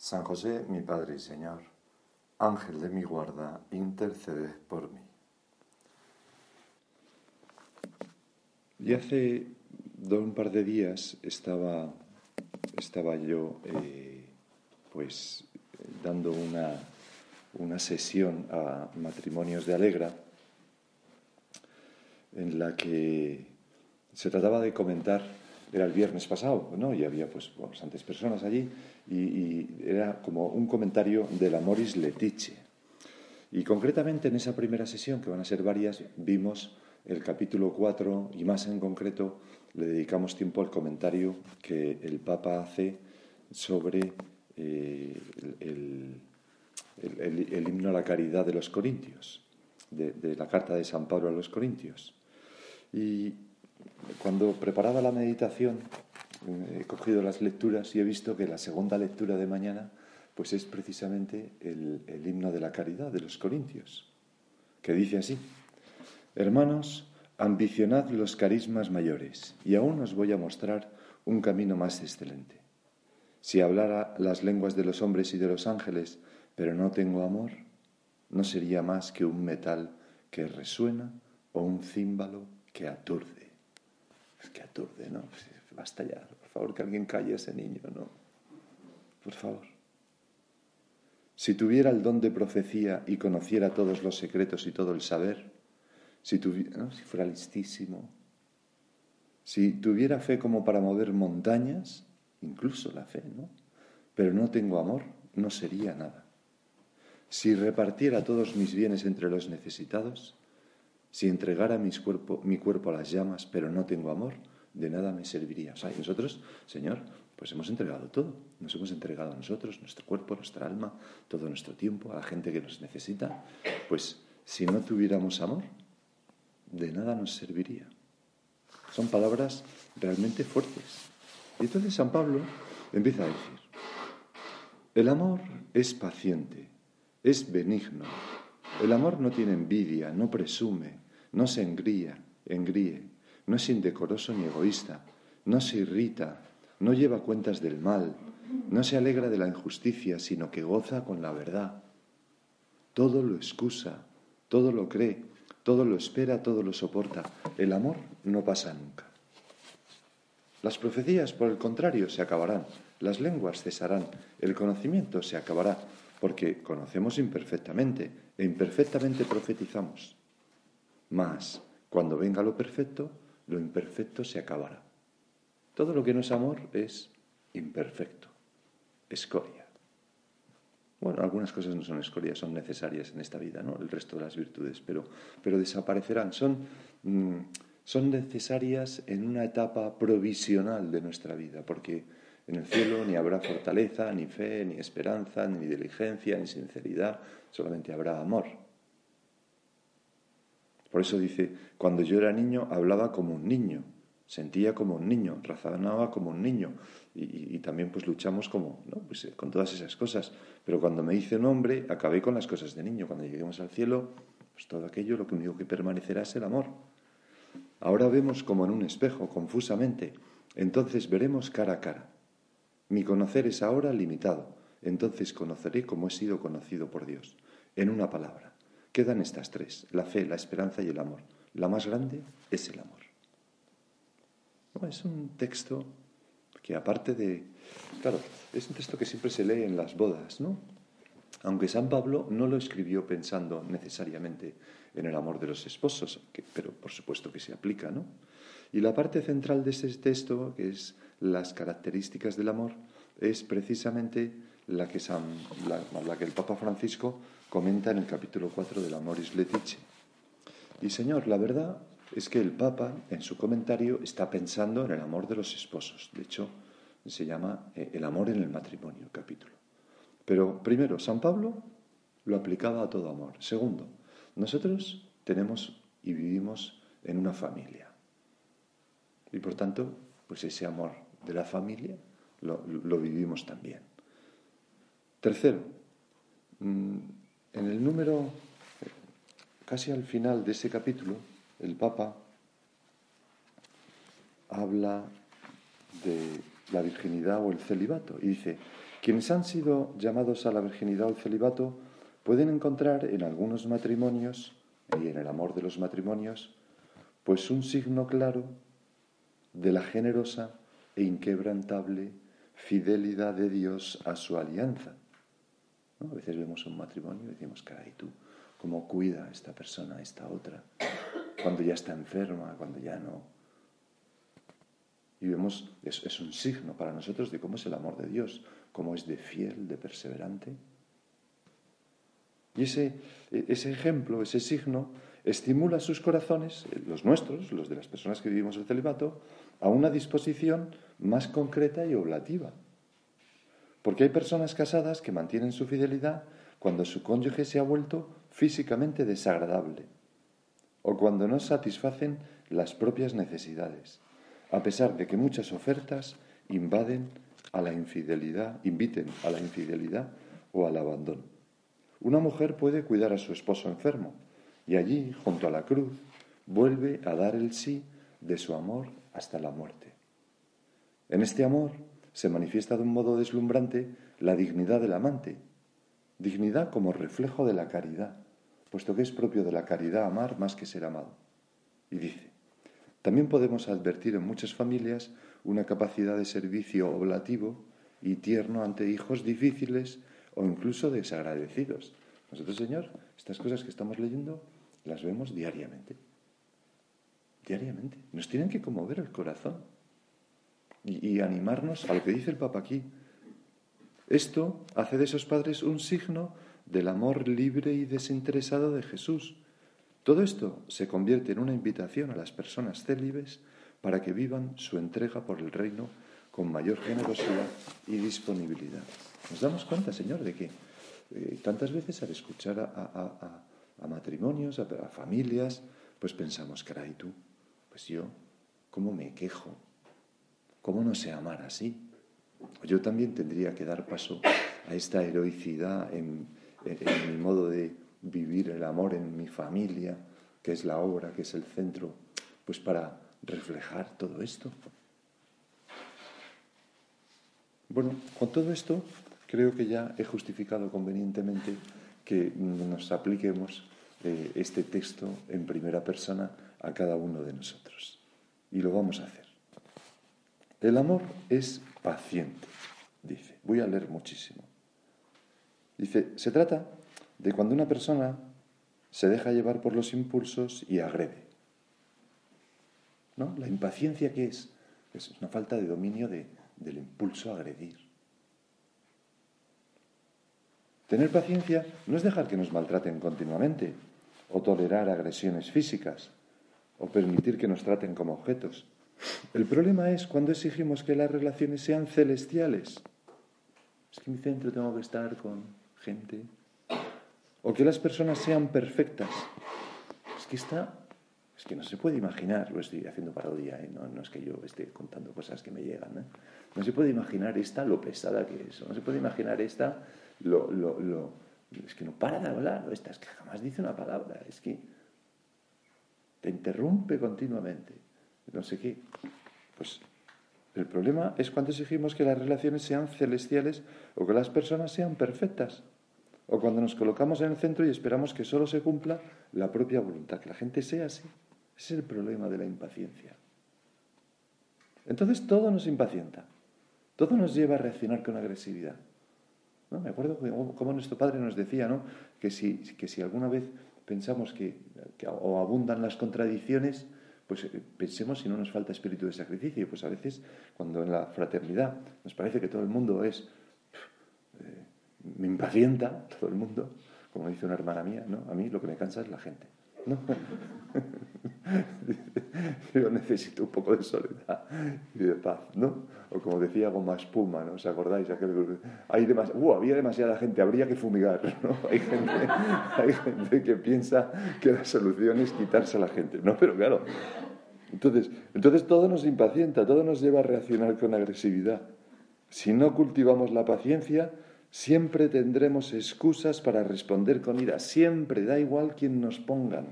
San José, mi Padre y Señor, Ángel de mi guarda, intercede por mí. Y hace un par de días estaba, estaba yo eh, pues dando una, una sesión a matrimonios de Alegra en la que se trataba de comentar era el viernes pasado, ¿no? Y había pues bastantes personas allí y, era como un comentario de la Moris Letice. Y concretamente en esa primera sesión, que van a ser varias, vimos el capítulo 4 y más en concreto le dedicamos tiempo al comentario que el Papa hace sobre eh, el, himno a la caridad de los Corintios, de, de la carta de San Pablo a los Corintios. Y cuando preparaba la meditación, he cogido las lecturas y he visto que la segunda lectura de mañana pues es precisamente el, el himno de la caridad de los Corintios, que dice así, Hermanos, ambicionad los carismas mayores, y aún os voy a mostrar un camino más excelente. Si hablara las lenguas de los hombres y de los ángeles, pero no tengo amor, no sería más que un metal que resuena o un címbalo que aturde. Es que aturde, ¿no? Basta ya, por favor, que alguien calle a ese niño, ¿no? Por favor. Si tuviera el don de profecía y conociera todos los secretos y todo el saber, si, tuviera, si fuera listísimo, si tuviera fe como para mover montañas, incluso la fe, ¿no? Pero no tengo amor, no sería nada. Si repartiera todos mis bienes entre los necesitados, si entregara mi cuerpo a las llamas, pero no tengo amor, de nada me serviría. O sea, nosotros, Señor, pues hemos entregado todo. Nos hemos entregado a nosotros, nuestro cuerpo, nuestra alma, todo nuestro tiempo, a la gente que nos necesita. Pues si no tuviéramos amor, de nada nos serviría. Son palabras realmente fuertes. Y entonces San Pablo empieza a decir, el amor es paciente, es benigno, el amor no tiene envidia, no presume, no se engría, engríe, no es indecoroso ni egoísta, no se irrita, no lleva cuentas del mal, no se alegra de la injusticia, sino que goza con la verdad. Todo lo excusa, todo lo cree, todo lo espera, todo lo soporta. El amor no pasa nunca. Las profecías, por el contrario, se acabarán, las lenguas cesarán, el conocimiento se acabará, porque conocemos imperfectamente e imperfectamente profetizamos. Mas, cuando venga lo perfecto, lo imperfecto se acabará. Todo lo que no es amor es imperfecto, escoria. Bueno, algunas cosas no son escoria, son necesarias en esta vida, ¿no? El resto de las virtudes, pero, pero desaparecerán. Son, mm, son necesarias en una etapa provisional de nuestra vida, porque en el cielo ni habrá fortaleza, ni fe, ni esperanza, ni diligencia, ni sinceridad, solamente habrá amor. Por eso dice, cuando yo era niño hablaba como un niño, sentía como un niño, razonaba como un niño y, también pues luchamos como, ¿no? pues, eh, con todas esas cosas. Pero cuando me hice un hombre acabé con las cosas de niño. Cuando lleguemos al cielo, pues todo aquello lo único que permanecerá es el amor. Ahora vemos como en un espejo, confusamente. Entonces veremos cara a cara. Mi conocer es ahora limitado, entonces conoceré como he sido conocido por Dios. En una palabra, quedan estas tres, la fe, la esperanza y el amor. La más grande es el amor. es un texto que aparte de... Claro, es un texto que siempre se lee en las bodas, ¿no? Aunque San Pablo no lo escribió pensando necesariamente en el amor de los esposos, pero por supuesto que se aplica, ¿no? Y la parte central de ese texto, que es las características del amor, es precisamente la que, el Papa Francisco comenta en el capítulo 4 de la Moris Letice. Y Señor, la verdad es que el Papa en su comentario está pensando en el amor de los esposos. De hecho, se llama eh, El amor en el matrimonio, capítulo. Pero primero, San Pablo lo aplicaba a todo amor. Segundo, nosotros tenemos y vivimos en una familia. Y por tanto, pues ese amor de la familia lo, vivimos también. Tercero, mm, en el número, casi al final de ese capítulo, el Papa habla de la virginidad o el celibato y dice, quienes han sido llamados a la virginidad o el celibato pueden encontrar en algunos matrimonios y en el amor de los matrimonios, pues un signo claro de la generosa e inquebrantable fidelidad de Dios a su alianza. A veces vemos un matrimonio y decimos, caray, tú, ¿cómo cuida esta persona, a esta otra? Cuando ya está enferma, cuando ya no. Y vemos, es, es un signo para nosotros de cómo es el amor de Dios, cómo es de fiel, de perseverante. Y ese, ese ejemplo, ese signo, estimula sus corazones, los nuestros, los de las personas que vivimos el celibato, a una disposición más concreta y oblativa. Porque hay personas casadas que mantienen su fidelidad cuando su cónyuge se ha vuelto físicamente desagradable o cuando no satisfacen las propias necesidades, a pesar de que muchas ofertas invaden a la infidelidad, inviten a la infidelidad o al abandono. Una mujer puede cuidar a su esposo enfermo y allí, junto a la cruz, vuelve a dar el sí de su amor hasta la muerte. En este amor se manifiesta de un modo deslumbrante la dignidad del amante, dignidad como reflejo de la caridad, puesto que es propio de la caridad amar más que ser amado. Y dice, también podemos advertir en muchas familias una capacidad de servicio oblativo y tierno ante hijos difíciles o incluso desagradecidos. Nosotros, Señor, estas cosas que estamos leyendo las vemos diariamente. Diariamente. Nos tienen que conmover el corazón y, animarnos a lo que dice el Papa aquí. Esto hace de esos padres un signo del amor libre y desinteresado de Jesús. Todo esto se convierte en una invitación a las personas célibes para que vivan su entrega por el reino con mayor generosidad y disponibilidad. Nos damos cuenta, Señor, de que eh, tantas veces al escuchar a, matrimonios, a, familias, pues pensamos, caray, tú, pues yo, ¿cómo me quejo? ¿Cómo no sé amar así? Yo también tendría que dar paso a esta heroicidad en, en mi modo de vivir el amor en mi familia, que es la obra, que es el centro, pues para reflejar todo esto. Bueno, con todo esto creo que ya he justificado convenientemente que nos apliquemos eh, este texto en primera persona a cada uno de nosotros. Y lo vamos a hacer. El amor es paciente, dice. Voy a leer muchísimo. Dice, se trata de cuando una persona se deja llevar por los impulsos y agrede. ¿No? La impaciencia que es, es una falta de dominio del impulso a agredir. Tener paciencia no es dejar que nos maltraten continuamente, o tolerar agresiones físicas, o permitir que nos traten como objetos. El problema es cuando exigimos que las relaciones sean celestiales. Es que en mi centro tengo que estar con gente o que las personas sean perfectas. Es que está, es que no se puede imaginar, lo estoy haciendo parodia, ¿eh? no, es que yo esté contando cosas que me llegan, ¿eh? no se puede imaginar esta lo pesada que es, no se puede imaginar esta lo, lo, lo es que no para de hablar, esta es que jamás dice una palabra, es que te interrumpe continuamente, no sé qué. Pues el problema es cuando exigimos que las relaciones sean celestiales o que las personas sean perfectas o cuando nos colocamos en el centro y esperamos que solo se cumpla la propia voluntad, que la gente sea así. Ese es el problema de la impaciencia. Entonces todo nos impacienta, todo nos lleva a reaccionar con agresividad. ¿No? Me acuerdo como nuestro padre nos decía ¿no? que, si, que si alguna vez pensamos que, o abundan las contradicciones, pues eh, pensemos si no nos falta espíritu de sacrificio. Pues a veces, cuando en la fraternidad nos parece que todo el mundo es me impacienta todo el mundo, como dice una hermana mía, ¿no? A mí lo que me cansa es la gente. yo necesito un poco de soledad y de paz, ¿no? O como decía Goma Espuma, ¿no? ¿Os acordáis? hay uh, había demasiada gente, habría que fumigar, ¿no? Hay gente, hay gente que piensa que la solución es quitarse a la gente, ¿no? Pero claro, entonces, entonces todo nos impacienta, todo nos lleva a reaccionar con agresividad. Si no cultivamos la paciencia, siempre tendremos excusas para responder con ira, siempre, da igual quien nos pongan.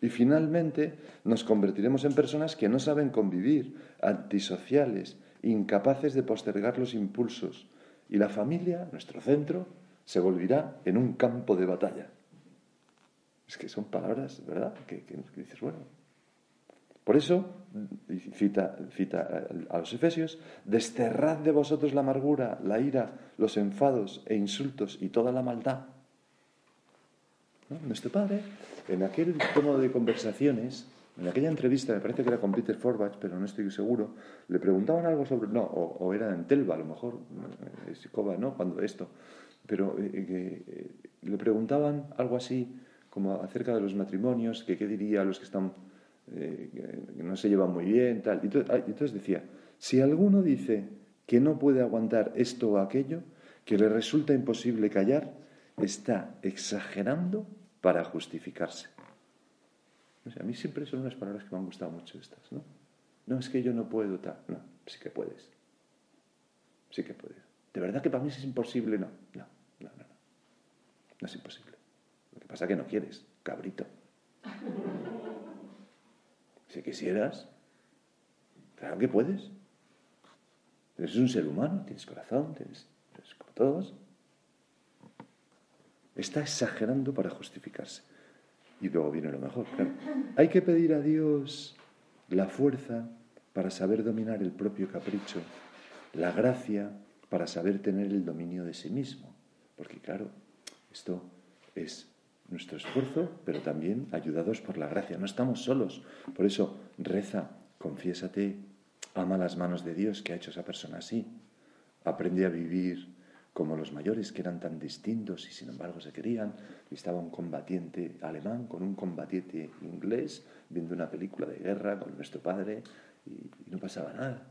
Y finalmente nos convertiremos en personas que no saben convivir, antisociales, incapaces de postergar los impulsos. Y la familia, nuestro centro, se volverá en un campo de batalla. Es que son palabras, ¿verdad? Que, que dices, bueno. Por eso, cita, a los Efesios, desterrad de vosotros la amargura, la ira, los enfados e insultos y toda la maldad. Nuestro padre en aquel tono de conversaciones, en aquella entrevista, me parece que era con Peter Forbach, pero no estoy seguro, le preguntaban algo sobre, no, o, era en Telva a lo mejor, Escoba, ¿no? Cuando esto, pero eh, eh, le preguntaban algo así como acerca de los matrimonios, que qué diría a los que están, eh, no se llevan muy bien, tal. Y entonces decía, si alguno dice que no puede aguantar esto o aquello, que le resulta imposible callar, está exagerando para justificarse. a mí siempre son unas palabras que me han gustado mucho estas, ¿no? No es que yo no puedo tal, no, sí que puedes. Sí que puedes. ¿De verdad que para mí es imposible? No, no, no, no. No, no es imposible. Lo que pasa es que no quieres, cabrito. Si quisieras, claro que puedes. Eres un ser humano, tienes corazón, tienes, eres como todos. Está exagerando para justificarse. Y luego viene lo mejor. Hay que pedir a Dios la fuerza para saber dominar el propio capricho, la gracia para saber tener el dominio de sí mismo. Porque claro, esto es nuestro esfuerzo, pero también ayudados por la gracia. No estamos solos. Por eso, reza, confiésate, ama las manos de Dios que ha hecho esa persona así. Aprende a vivir como los mayores que eran tan distintos y sin embargo se querían. estaba un combatiente alemán con un combatiente inglés viendo una película de guerra con nuestro padre y, no pasaba nada.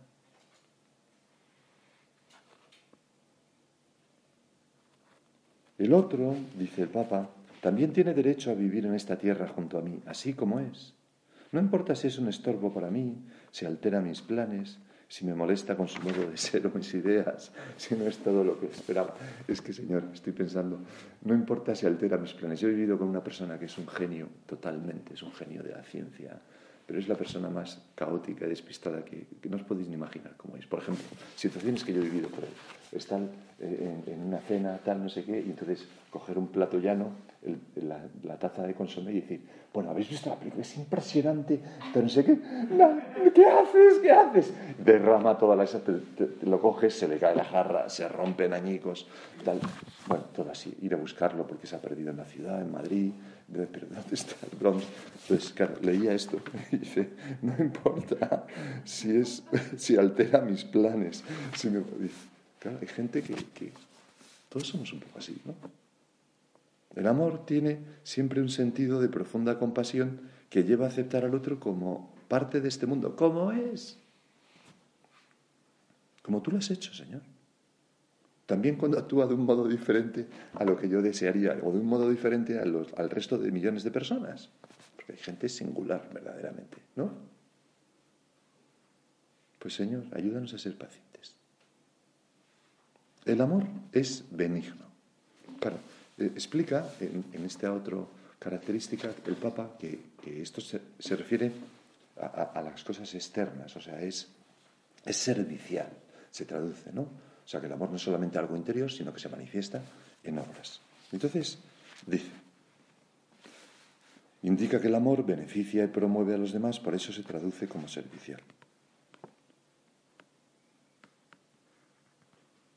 El otro, dice el Papa, también tiene derecho a vivir en esta tierra junto a mí, así como es. No importa si es un estorbo para mí, si altera mis planes, si me molesta con su modo de ser o mis ideas, si no es todo lo que esperaba. Es que, Señor, estoy pensando, no importa si altera mis planes. Yo he vivido con una persona que es un genio totalmente, es un genio de la ciencia, pero es la persona más caótica y despistada que, no os podéis ni imaginar cómo es. Por ejemplo, situaciones que yo he vivido por. Están eh, en, una cena, tal, no sé qué, y entonces coger un plato llano, la, taza de consomé y decir, bueno, ¿habéis visto la película? Es impresionante, pero no sé qué, ¿qué haces? ¿Qué haces? Derrama toda la... Te, lo coges, se le cae la jarra, se rompen añicos, tal. Bueno, todo así, ir a buscarlo porque se ha perdido en la ciudad, en Madrid, pero ¿dónde está el Bronx? Entonces, claro, leía esto y dice, no importa si, es, si altera mis planes. Claro, hay gente que, que todos somos un poco así, ¿no? El amor tiene siempre un sentido de profunda compasión que lleva a aceptar al otro como parte de este mundo, como es. Como tú lo has hecho, Señor. También cuando actúa de un modo diferente a lo que yo desearía, o de un modo diferente al resto de millones de personas. Porque hay gente singular, verdaderamente, ¿no? Pues Señor, ayúdanos a ser pacientes. El amor es benigno. Claro, eh, explica en, esta otra característica el Papa que, esto se, refiere a, las cosas externas, o sea, es, es servicial, se traduce, ¿no? Sea, que el amor no es solamente algo interior, sino que se manifiesta en obras. Entonces, dice, indica que el amor beneficia y promueve a los demás, por eso se traduce como servicial.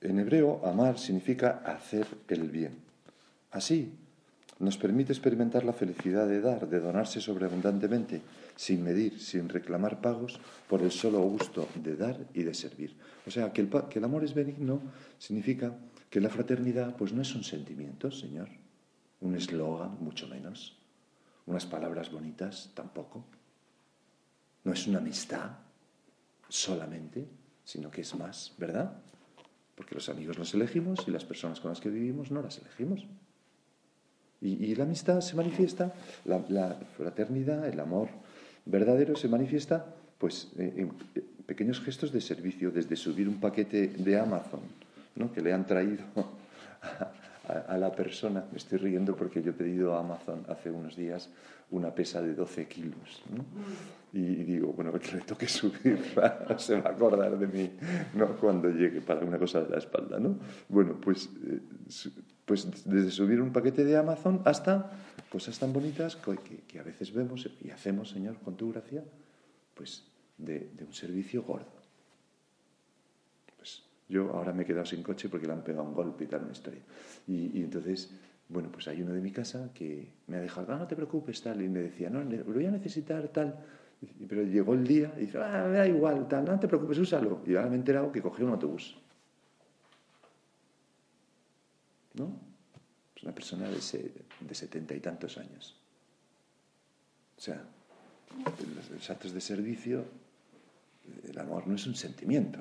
En hebreo, amar significa hacer el bien. Así, nos permite experimentar la felicidad de dar, de donarse sobreabundantemente, sin medir, sin reclamar pagos, por el solo gusto de dar y de servir. O sea, que el, amor es benigno significa que la fraternidad pues no es un sentimiento, Señor, un eslogan, mucho menos. unas palabras bonitas tampoco. No es una amistad solamente, sino que es más, ¿verdad? Porque los amigos los elegimos y las personas con las que vivimos no las elegimos. Y, la amistad se manifiesta, la, fraternidad, el amor verdadero se manifiesta pues en pequeños gestos de servicio, desde subir un paquete de Amazon, ¿no? que le han traído a, la persona. Me estoy riendo porque yo he pedido a Amazon hace unos días una pesa de 12 kilos. Y, digo, bueno, que le toque subir, se va a acordar de mí ¿no? cuando llegue para una cosa de la espalda. ¿no? Bueno, pues, eh, pues desde subir un paquete de Amazon hasta cosas tan bonitas que, que, a veces vemos y hacemos, Señor, con tu gracia, pues de, de un servicio gordo. Yo ahora me he quedado sin coche porque le han pegado un golpe y tal, una historia. Y, entonces, bueno, pues hay uno de mi casa que me ha dejado, no, no te preocupes, tal, y me decía, no, lo voy a necesitar, tal. Pero llegó el día y dice, ah, me da igual, tal, no te preocupes, úsalo. Y ahora me he enterado que cogió un autobús. ¿No? Es una persona de, de setenta y tantos años. O sea, los actos de servicio, el amor no es un sentimiento.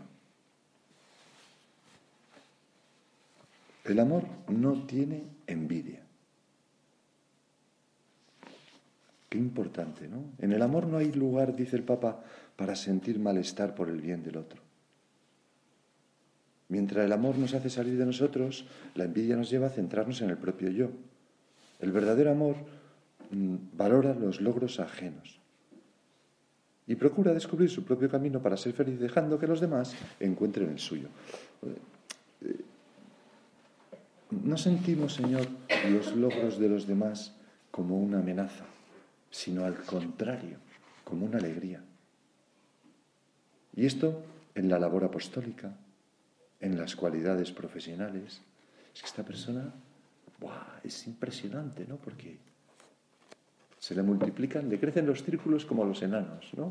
El amor no tiene envidia. Qué importante, ¿no? En el amor no hay lugar, dice el Papa, para sentir malestar por el bien del otro. Mientras el amor nos hace salir de nosotros, la envidia nos lleva a centrarnos en el propio yo. El verdadero amor mm, valora los logros ajenos y procura descubrir su propio camino para ser feliz dejando que los demás encuentren el suyo. No sentimos, Señor, los logros de los demás como una amenaza, sino al contrario, como una alegría. Y esto en la labor apostólica, en las cualidades profesionales. Es que esta persona, es impresionante, ¿no? Porque se le multiplican, le crecen los círculos como los enanos, ¿no?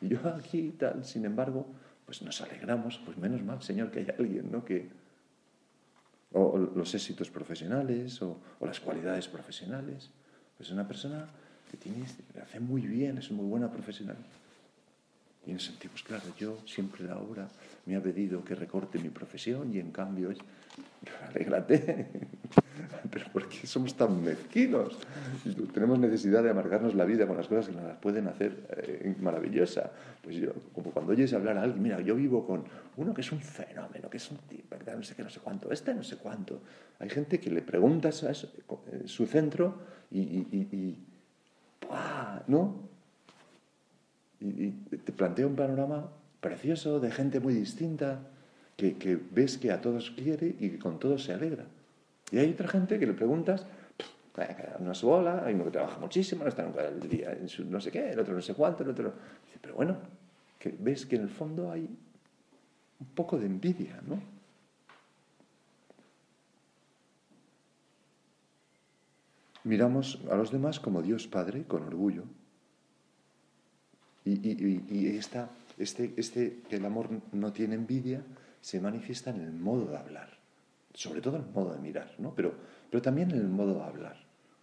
y yo aquí y tal, sin embargo, pues nos alegramos, pues menos mal, Señor, que hay alguien, ¿no? Que, o, los éxitos profesionales o, las cualidades profesionales. Pues una persona que tiene, hace muy bien, es muy buena profesional. Y nos sentimos, claro, yo siempre la obra me ha pedido que recorte mi profesión y en cambio, alégrate. Pero ¿por qué somos tan mezquinos? Tenemos necesidad de amargarnos la vida con las cosas que nos las pueden hacer eh, maravillosa. Pues yo, como cuando oyes hablar a alguien, mira, yo vivo con uno que es un fenómeno, que es un tipo, ¿verdad? no sé qué, no sé cuánto, este no sé cuánto. Hay gente que le preguntas a eh, su centro y, y, ¿no? Y, te plantea un panorama precioso de gente muy distinta, que, ves que a todos quiere y que con todos se alegra. Y hay otra gente que le preguntas, no es bola, hay uno que trabaja muchísimo, no está nunca el día en su no sé qué, el otro no sé cuánto, el otro... Dice, pero bueno, que ves que en el fondo hay un poco de envidia, ¿no? Miramos a los demás como Dios Padre, con orgullo. Y, y, esta, este, este, que el amor no tiene envidia se manifiesta en el modo de hablar sobre todo en el modo de mirar, ¿no? Pero, pero también en el modo de hablar,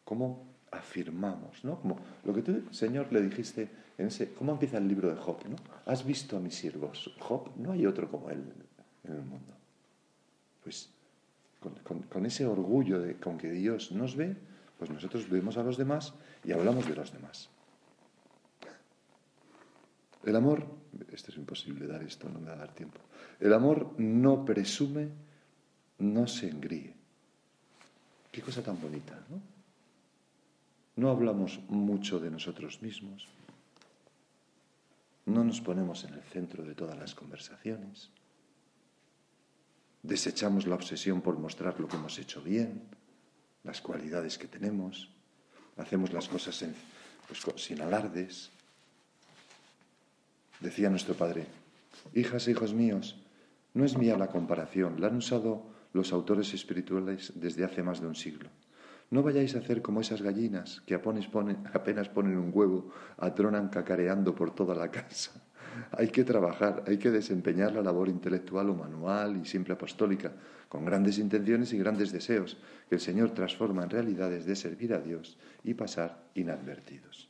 cómo afirmamos, ¿no? Como lo que tú, Señor, le dijiste en ese, ¿cómo empieza el libro de Job, ¿no? Has visto a mis siervos, Job, no hay otro como él en el mundo. Pues con, con ese orgullo de, con que Dios nos ve, pues nosotros vemos a los demás y hablamos de los demás. El amor, esto es imposible dar esto, no me va a dar tiempo. El amor no presume no se engríe. Qué cosa tan bonita, ¿no? No hablamos mucho de nosotros mismos, no nos ponemos en el centro de todas las conversaciones, desechamos la obsesión por mostrar lo que hemos hecho bien, las cualidades que tenemos, hacemos las cosas pues, sin alardes. Decía nuestro Padre, hijas e hijos míos, no es mía la comparación, la han usado los autores espirituales desde hace más de un siglo. No vayáis a hacer como esas gallinas que apenas ponen, un huevo, atronan cacareando por toda la casa. hay que trabajar, hay que desempeñar la labor intelectual o manual y siempre apostólica, con grandes intenciones y grandes deseos, que el Señor transforma en realidades de servir a Dios y pasar inadvertidos.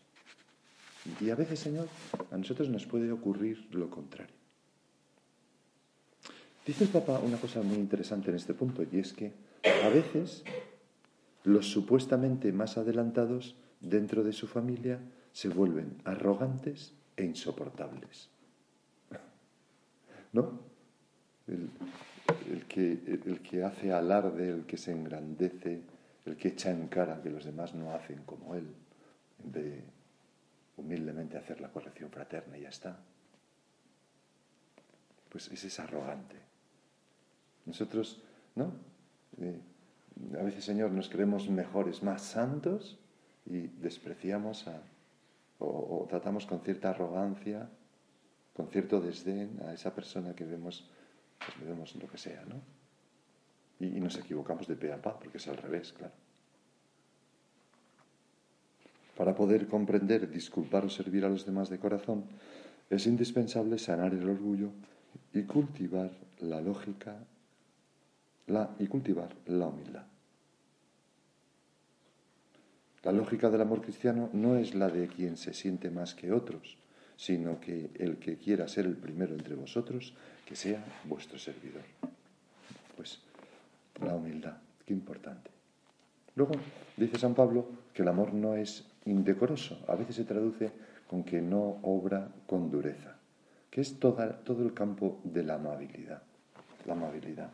Y a veces, Señor, a nosotros nos puede ocurrir lo contrario. Dice el Papa una cosa muy interesante en este punto, y es que a veces los supuestamente más adelantados dentro de su familia se vuelven arrogantes e insoportables. ¿No? El, que, el que hace alarde, el que se engrandece, el que echa en cara que los demás no hacen como él, humildemente hacer la corrección fraterna y ya está. Pues ese es arrogante. Nosotros, ¿no? Eh, a veces, Señor, nos creemos mejores, más santos y despreciamos a, o, tratamos con cierta arrogancia, con cierto desdén a esa persona que vemos, pues vemos lo que sea, ¿no? Y, y nos equivocamos de pe a pa, porque es al revés, claro. Para poder comprender, disculpar o servir a los demás de corazón, es indispensable sanar el orgullo y cultivar la lógica la, y cultivar la humildad. La lógica del amor cristiano no es la de quien se siente más que otros, sino que el que quiera ser el primero entre vosotros, que sea vuestro servidor. Pues la humildad, qué importante. Luego dice San Pablo que el amor no es indecoroso, a veces se traduce con que no obra con dureza, que es toda, todo el campo de la amabilidad. La amabilidad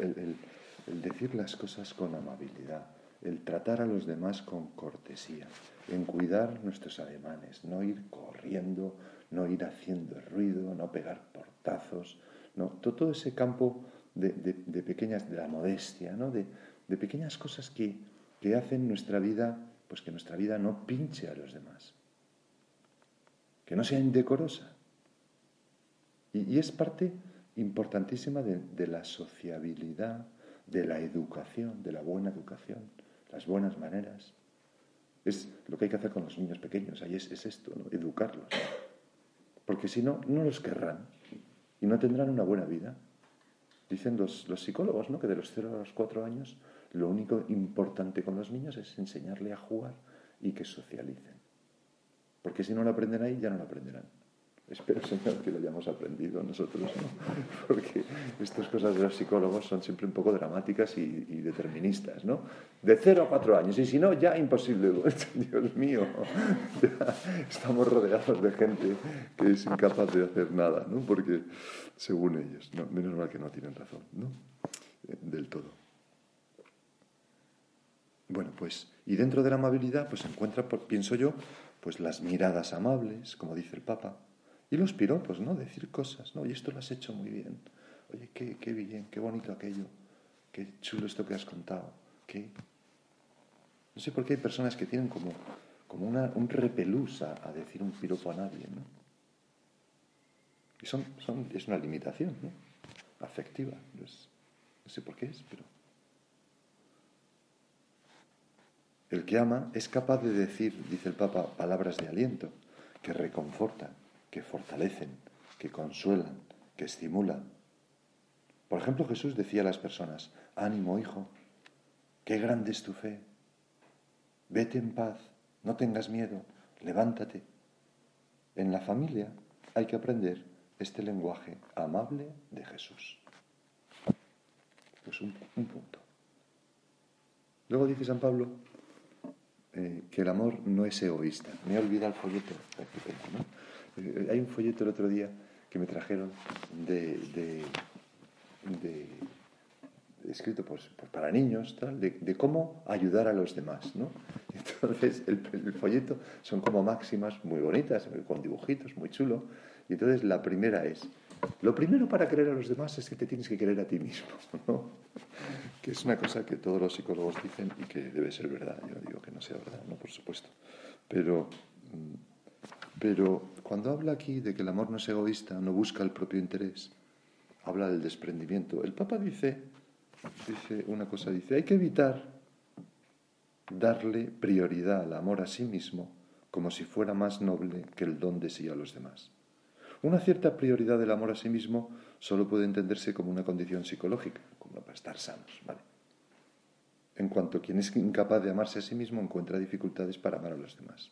el, decir las cosas con amabilidad, el tratar a los demás con cortesía, en cuidar nuestros ademanes, no ir corriendo, no ir haciendo ruido, no pegar portazos, no, todo ese campo de, pequeñas, de la modestia, ¿no? de, pequeñas cosas que, que hacen nuestra vida, pues que nuestra vida no pinche a los demás, que no sea indecorosa. Y, es parte importantísima de, la sociabilidad, de la educación, de la buena educación, las buenas maneras. Es lo que hay que hacer con los niños pequeños, ahí es, esto, educarlos. Porque si no, no los querrán y no tendrán una buena vida. Dicen los, los psicólogos ¿no? que de los 0 a los 4 años lo único importante con los niños es enseñarle a jugar y que socialicen. Porque si no lo aprenden ahí, ya no lo aprenderán. Espero, Señor, que lo hayamos aprendido nosotros, ¿no? Porque estas cosas de los psicólogos son siempre un poco dramáticas y, deterministas, ¿no? De cero a cuatro años, y si no, ya imposible. Dios mío, estamos rodeados de gente que es incapaz de hacer nada, ¿no? Porque, según ellos, ¿no? menos mal que no tienen razón, ¿no? Eh, del todo. Bueno, pues, y dentro de la amabilidad, pues se encuentra, pienso yo, pues las miradas amables, como dice el Papa, y los piropos, ¿no? Decir cosas, ¿no? Y esto lo has hecho muy bien. Oye, qué, qué bien, qué bonito aquello. Qué chulo esto que has contado. Qué... No sé por qué hay personas que tienen como, como una, un repelús a, decir un piropo a nadie, ¿no? Y son, son, es una limitación, ¿no? Afectiva. No, no sé por qué es, pero... El que ama es capaz de decir, dice el Papa, palabras de aliento que reconfortan que fortalecen, que consuelan, que estimulan. Por ejemplo, Jesús decía a las personas, ánimo hijo, qué grande es tu fe, vete en paz, no tengas miedo, levántate. En la familia hay que aprender este lenguaje amable de Jesús. Pues un, punto. Luego dice San Pablo eh, que el amor no es egoísta. Me olvida el folleto. ¿no? Eh, hay un folleto el otro día que me trajeron de, escrito pues, pues, para niños, tal, de, cómo ayudar a los demás. ¿no? Entonces, el, folleto son como máximas muy bonitas, con dibujitos, muy chulo. Y entonces la primera es, lo primero para querer a los demás es que te tienes que querer a ti mismo, ¿no? Es una cosa que todos los psicólogos dicen y que debe ser verdad. Yo no digo que no sea verdad, ¿no? por supuesto. Pero mm, pero cuando habla aquí de que el amor no es egoísta, no busca el propio interés, habla del desprendimiento. El Papa dice, dice una cosa, dice, hay que evitar darle prioridad al amor a sí mismo como si fuera más noble que el don de sí a los demás. Una cierta prioridad del amor a sí mismo solo puede entenderse como una condición psicológica, para estar sanos, ¿vale? En cuanto quien es incapaz de amarse a sí mismo encuentra dificultades para amar a los demás.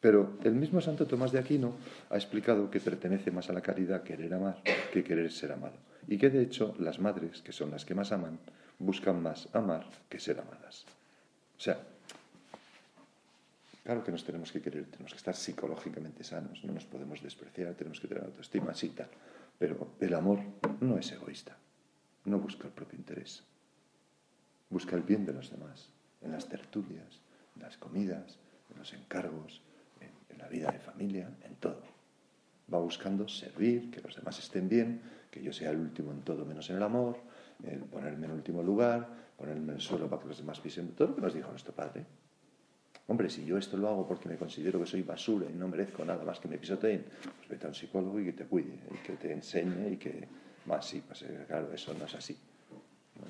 Pero el mismo Santo Tomás de Aquino ha explicado que pertenece más a la caridad querer amar que querer ser amado. Y que de hecho las madres, que son las que más aman, buscan más amar que ser amadas. O sea, claro que nos tenemos que querer, tenemos que estar psicológicamente sanos, no nos podemos despreciar, tenemos que tener autoestima, sí, tal. Pero el amor no es egoísta, no busca el propio interés, busca el bien de los demás, en las tertulias, en las comidas, en los encargos, en la vida de familia, en todo. Va buscando servir, que los demás estén bien, que yo sea el último en todo menos en el amor, ponerme en último lugar, ponerme en el suelo para que los demás pisen. Todo lo que nos dijo nuestro Padre. Hombre, si yo esto lo hago porque me considero que soy basura y no merezco nada más que me pisoteen, pues vete a un psicólogo y que te cuide, y que te enseñe y que... Más sí, pues eh, claro, eso no es así.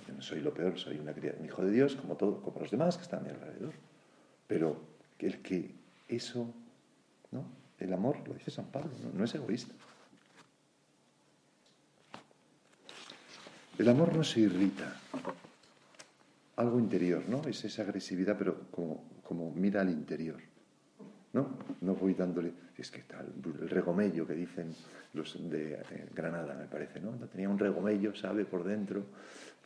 Yo no soy lo peor, soy una un hijo de Dios, como todo, como los demás que están a mi alrededor. Pero el que eso el amor, lo dice San Pablo, no, es egoísta. El amor no se irrita. Algo interior, ¿no? Es esa agresividad, pero como, como mira al interior. ¿No? No voy dándole. Es que tal, el regomello que dicen los de eh, Granada, me parece, ¿no? Tenía un regomello, sabe, por dentro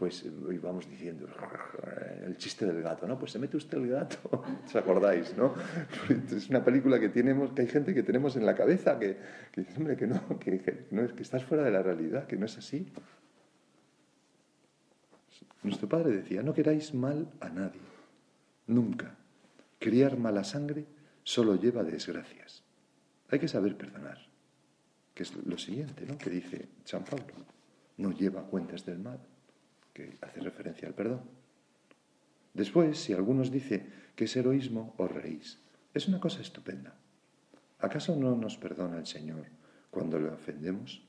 pues íbamos diciendo el chiste del gato, ¿no? Pues se mete usted el gato, ¿os acordáis, no? Es una película que tenemos, que hay gente que tenemos en la cabeza que, que dice, hombre, que no, que, no, que estás fuera de la realidad, que no es así. Nuestro padre decía, no queráis mal a nadie, nunca. Criar mala sangre solo lleva desgracias. Hay que saber perdonar, que es lo siguiente, ¿no? Que dice San Pablo, no lleva cuentas del mal que hace referencia al perdón. Después, si algunos dice que es heroísmo, os reís. Es una cosa estupenda. ¿Acaso no nos perdona el Señor cuando le ofendemos?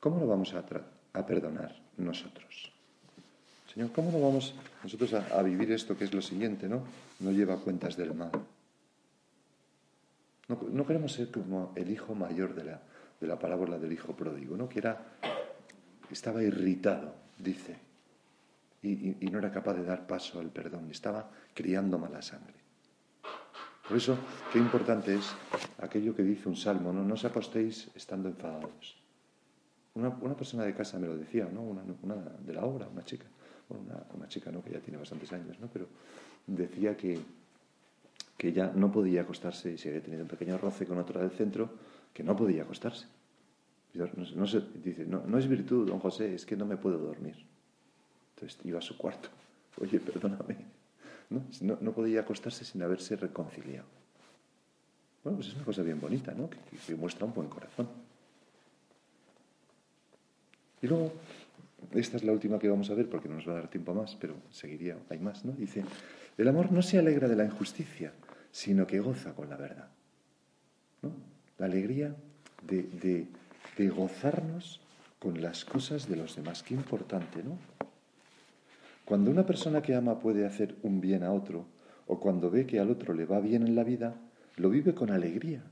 ¿Cómo lo vamos a, a perdonar nosotros? Señor, ¿cómo no vamos nosotros a, vivir esto que es lo siguiente, ¿no? No lleva cuentas del mal. No, queremos ser como el hijo mayor de la, de la parábola del hijo pródigo, ¿no? Que estaba irritado, dice, y, no era capaz de dar paso al perdón, estaba criando mala sangre. Por eso, qué importante es aquello que dice un salmo, no, no os acostéis estando enfadados. Una, persona de casa me lo decía, ¿no? una, de la obra, una chica, una, una, chica ¿no? que ya tiene bastantes años, ¿no? pero decía que, que ella no podía acostarse y si había tenido un pequeño roce con otra del centro, que no podía acostarse. No, no, dice, no, no es virtud, don José, es que no me puedo dormir. Entonces iba a su cuarto. Oye, perdóname. No, no, podía acostarse sin haberse reconciliado. Bueno, pues es una cosa bien bonita, ¿no? Que, muestra un buen corazón. Y luego, esta es la última que vamos a ver porque no nos va a dar tiempo más, pero seguiría, hay más, ¿no? Dice, el amor no se alegra de la injusticia, sino que goza con la verdad. ¿no? La alegría de, de, de gozarnos con las cosas de los demás. Qué importante, ¿no? Cuando una persona que ama puede hacer un bien a otro, o cuando ve que al otro le va bien en la vida, lo vive con alegría.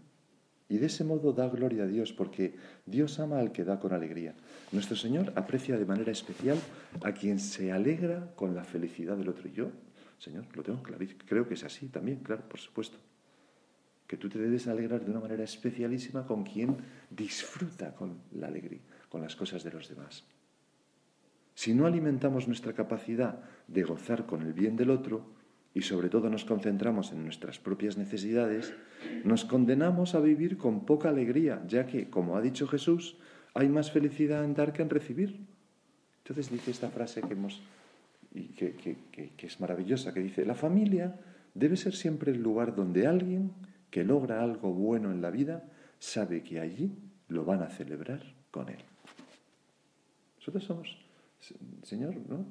Y de ese modo da gloria a Dios, porque Dios ama al que da con alegría. Nuestro Señor aprecia de manera especial a quien se alegra con la felicidad del otro. Y yo, Señor, lo tengo clarísimo. Creo que es así también, claro, por supuesto. Que tú te debes alegrar de una manera especialísima con quien disfruta con la alegría, con las cosas de los demás. Si no alimentamos nuestra capacidad de gozar con el bien del otro y sobre todo nos concentramos en nuestras propias necesidades, nos condenamos a vivir con poca alegría, ya que, como ha dicho Jesús, hay más felicidad en dar que en recibir. Entonces dice esta frase que, hemos, que, que es maravillosa, que dice, la familia debe ser siempre el lugar donde alguien que logra algo bueno en la vida sabe que allí lo van a celebrar con él. Nosotros somos Señor, ¿no?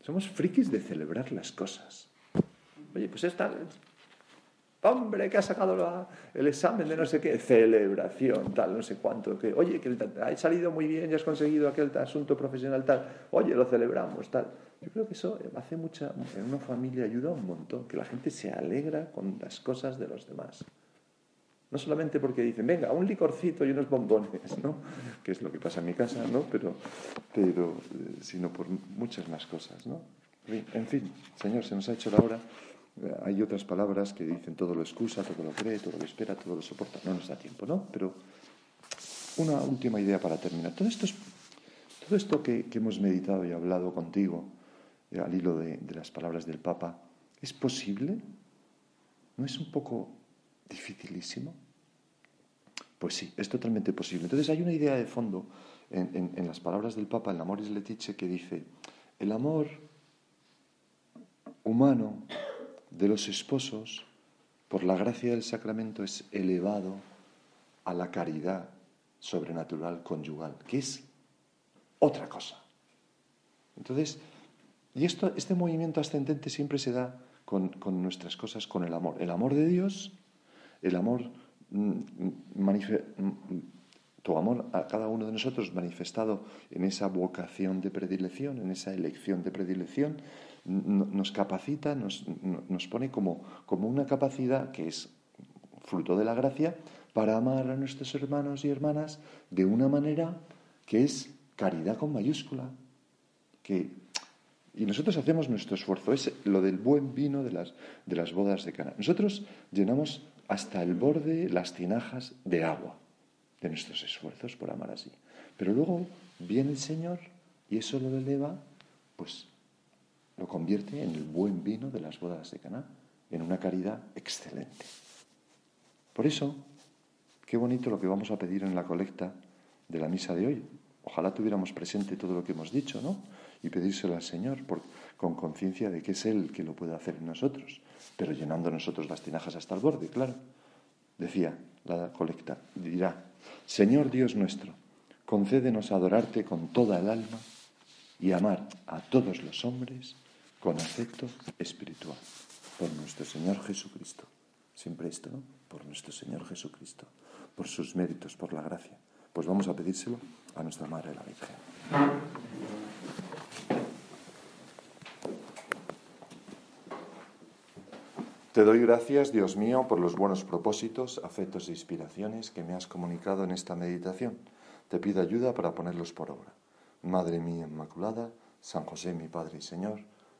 Somos frikis de celebrar las cosas. Oye, pues esta... Hombre, que ha sacado el examen de no sé qué, celebración, tal, no sé cuánto. Que, oye, que ha salido muy bien, ya has conseguido aquel asunto profesional, tal. Oye, lo celebramos, tal. Yo creo que eso hace mucha. En una familia ayuda un montón, que la gente se alegra con las cosas de los demás. No solamente porque dicen, venga, un licorcito y unos bombones, ¿no? Que es lo que pasa en mi casa, ¿no? Pero, pero eh, sino por muchas más cosas, ¿no? En fin, Señor, se nos ha hecho la hora. Eh, hay otras palabras que dicen todo lo excusa, todo lo cree, todo lo espera, todo lo soporta. No nos da tiempo, ¿no? Pero una última idea para terminar. Todo esto, todo esto que, hemos meditado y hablado contigo eh, al hilo de las palabras del Papa, ¿es posible? ¿No es un poco dificilísimo? Pues sí, es totalmente posible. Entonces hay una idea de fondo en, las palabras del Papa, en la Moris Letice, que dice, el amor humano de los esposos, por la gracia del sacramento, es elevado a la caridad sobrenatural conyugal, que es otra cosa. Entonces, y esto, este movimiento ascendente siempre se da con, con nuestras cosas, con el amor. El amor de Dios, el amor tu amor a cada uno de nosotros manifestado en esa vocación de predilección, en esa elección de predilección, nos capacita, nos, nos pone como, como una capacidad que es fruto de la gracia para amar a nuestros hermanos y hermanas de una manera que es caridad con mayúscula. Que, y nosotros hacemos nuestro esfuerzo, es lo del buen vino de las, de las bodas de Cana. Nosotros llenamos hasta el borde las tinajas de agua de nuestros esfuerzos por amar así. Pero luego viene el Señor y eso lo eleva, pues lo convierte en el buen vino de las bodas de Caná, en una caridad excelente. Por eso, qué bonito lo que vamos a pedir en la colecta de la misa de hoy. Ojalá tuviéramos presente todo lo que hemos dicho, ¿no? Y pedírselo al Señor con conciencia de que es Él que lo puede hacer en nosotros pero llenando nosotros las tinajas hasta el borde, claro. Decía la colecta, dirá, Señor Dios nuestro, concédenos adorarte con toda el alma y amar a todos los hombres con afecto espiritual. Por nuestro Señor Jesucristo. Siempre esto, ¿no? Por nuestro Señor Jesucristo. Por sus méritos, por la gracia. Pues vamos a pedírselo a nuestra Madre la Virgen. Te doy gracias, Dios mío, por los buenos propósitos, afectos e inspiraciones que me has comunicado en esta meditación. Te pido ayuda para ponerlos por obra. Madre mía Inmaculada, San José mi Padre y Señor,